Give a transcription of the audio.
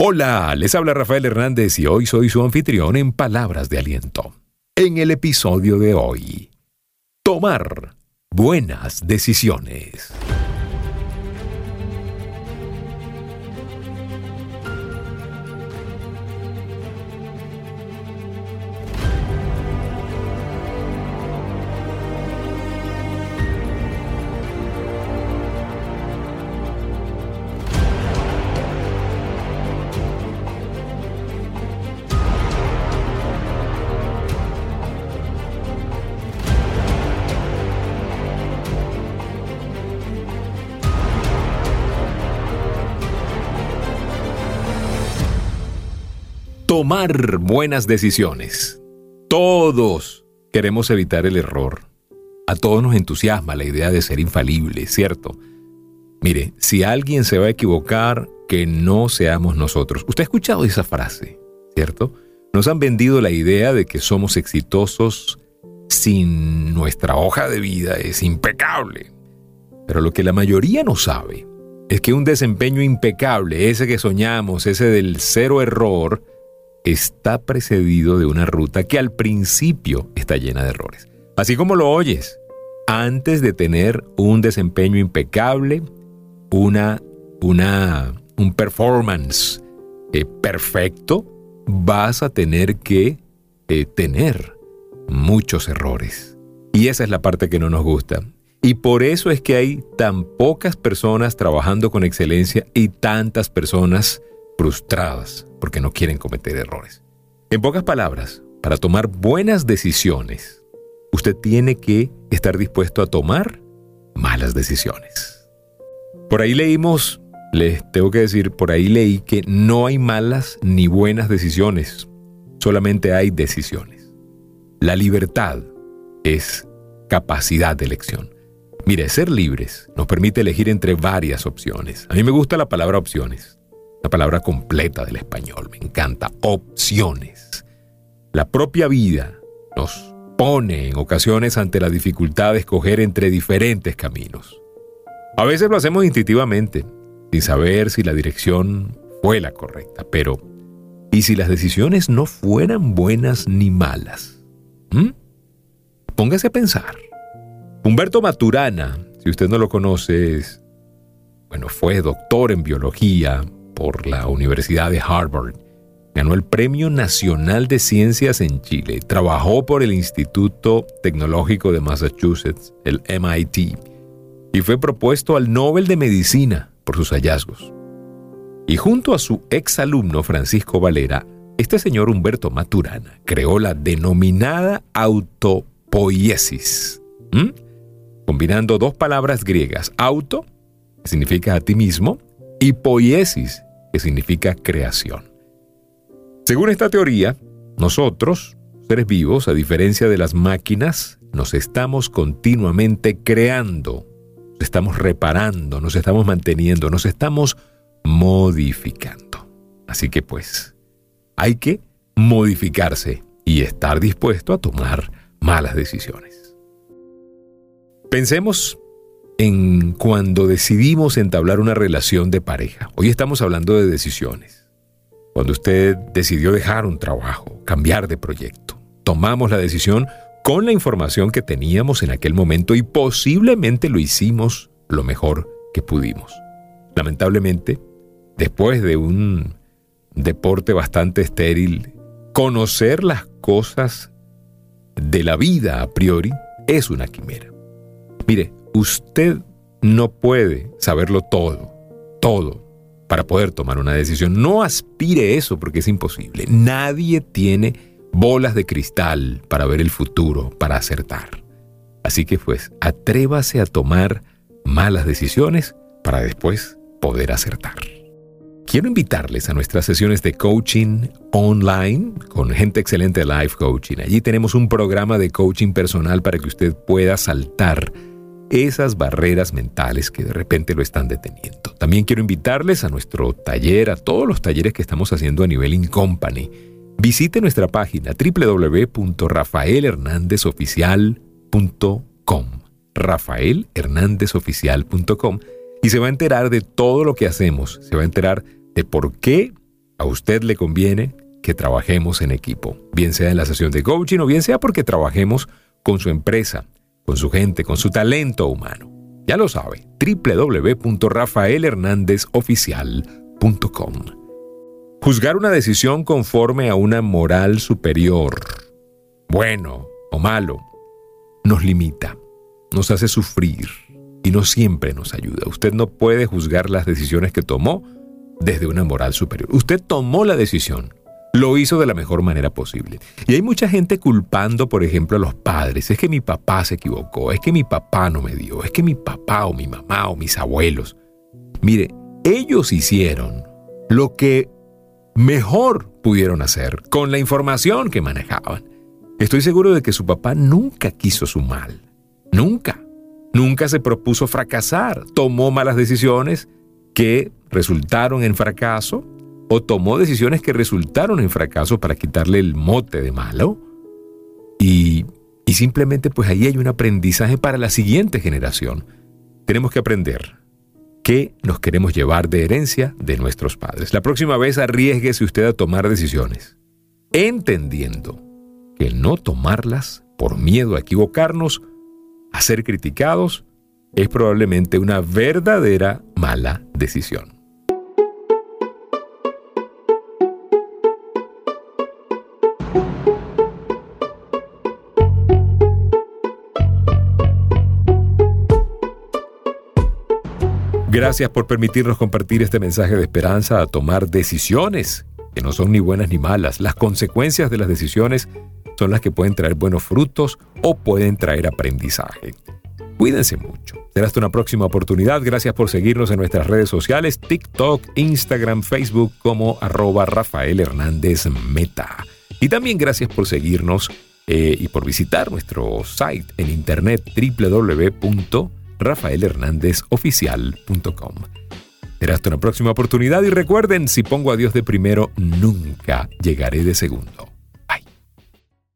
Hola, les habla Rafael Hernández y hoy soy su anfitrión en Palabras de Aliento. En el episodio de hoy, tomar buenas decisiones. Tomar buenas decisiones. Todos queremos evitar el error. A todos nos entusiasma la idea de ser infalible, ¿cierto? Mire, si alguien se va a equivocar, que no seamos nosotros. Usted ha escuchado esa frase, ¿cierto? Nos han vendido la idea de que somos exitosos sin nuestra hoja de vida es impecable. Pero lo que la mayoría no sabe es que un desempeño impecable, ese que soñamos, ese del cero error, está precedido de una ruta que al principio está llena de errores. Así como lo oyes, antes de tener un desempeño impecable, una, una, un performance eh, perfecto, vas a tener que eh, tener muchos errores. Y esa es la parte que no nos gusta. Y por eso es que hay tan pocas personas trabajando con excelencia y tantas personas frustradas porque no quieren cometer errores. En pocas palabras, para tomar buenas decisiones, usted tiene que estar dispuesto a tomar malas decisiones. Por ahí leímos, les tengo que decir, por ahí leí que no hay malas ni buenas decisiones, solamente hay decisiones. La libertad es capacidad de elección. Mire, ser libres nos permite elegir entre varias opciones. A mí me gusta la palabra opciones la palabra completa del español, me encanta, opciones. La propia vida nos pone en ocasiones ante la dificultad de escoger entre diferentes caminos. A veces lo hacemos instintivamente, sin saber si la dirección fue la correcta, pero ¿y si las decisiones no fueran buenas ni malas? ¿Mm? Póngase a pensar. Humberto Maturana, si usted no lo conoce, es, bueno, fue doctor en biología, por la Universidad de Harvard. Ganó el Premio Nacional de Ciencias en Chile. Trabajó por el Instituto Tecnológico de Massachusetts, el MIT, y fue propuesto al Nobel de Medicina por sus hallazgos. Y junto a su exalumno Francisco Valera, este señor Humberto Maturana creó la denominada autopoiesis, combinando dos palabras griegas, auto, que significa a ti mismo, y poiesis, que significa creación. Según esta teoría, nosotros, seres vivos, a diferencia de las máquinas, nos estamos continuamente creando, nos estamos reparando, nos estamos manteniendo, nos estamos modificando. Así que pues, hay que modificarse y estar dispuesto a tomar malas decisiones. Pensemos en cuando decidimos entablar una relación de pareja. Hoy estamos hablando de decisiones. Cuando usted decidió dejar un trabajo, cambiar de proyecto, tomamos la decisión con la información que teníamos en aquel momento y posiblemente lo hicimos lo mejor que pudimos. Lamentablemente, después de un deporte bastante estéril, conocer las cosas de la vida a priori es una quimera. Mire, Usted no puede saberlo todo, todo, para poder tomar una decisión. No aspire eso porque es imposible. Nadie tiene bolas de cristal para ver el futuro, para acertar. Así que pues, atrévase a tomar malas decisiones para después poder acertar. Quiero invitarles a nuestras sesiones de coaching online con gente excelente de Life Coaching. Allí tenemos un programa de coaching personal para que usted pueda saltar esas barreras mentales que de repente lo están deteniendo. También quiero invitarles a nuestro taller, a todos los talleres que estamos haciendo a nivel Incompany. Visite nuestra página www.rafaelhernandezoficial.com rafaelhernandezoficial.com y se va a enterar de todo lo que hacemos, se va a enterar de por qué a usted le conviene que trabajemos en equipo, bien sea en la sesión de coaching o bien sea porque trabajemos con su empresa, con su gente, con su talento humano. Ya lo sabe, www.rafaelhernandezoficial.com. Juzgar una decisión conforme a una moral superior, bueno o malo, nos limita, nos hace sufrir y no siempre nos ayuda. Usted no puede juzgar las decisiones que tomó desde una moral superior. Usted tomó la decisión, lo hizo de la mejor manera posible. Y hay mucha gente culpando, por ejemplo, a los padres. Es que mi papá se equivocó, es que mi papá no me dio, es que mi papá o mi mamá o mis abuelos. Mire, ellos hicieron lo que mejor pudieron hacer con la información que manejaban. Estoy seguro de que su papá nunca quiso su mal. Nunca. Nunca se propuso fracasar. Tomó malas decisiones que resultaron en fracaso o tomó decisiones que resultaron en fracaso para quitarle el mote de malo. Y, y simplemente pues ahí hay un aprendizaje para la siguiente generación. Tenemos que aprender qué nos queremos llevar de herencia de nuestros padres. La próxima vez arriesguese usted a tomar decisiones, entendiendo que no tomarlas por miedo a equivocarnos, a ser criticados, es probablemente una verdadera mala decisión. Gracias por permitirnos compartir este mensaje de esperanza a tomar decisiones que no son ni buenas ni malas. Las consecuencias de las decisiones son las que pueden traer buenos frutos o pueden traer aprendizaje. Cuídense mucho. Será hasta una próxima oportunidad. Gracias por seguirnos en nuestras redes sociales, TikTok, Instagram, Facebook como arroba Rafael Hernández Meta. Y también gracias por seguirnos eh, y por visitar nuestro site en internet www.rafaelhernandezoficial.com. Será hasta una próxima oportunidad y recuerden, si pongo a Dios de primero, nunca llegaré de segundo.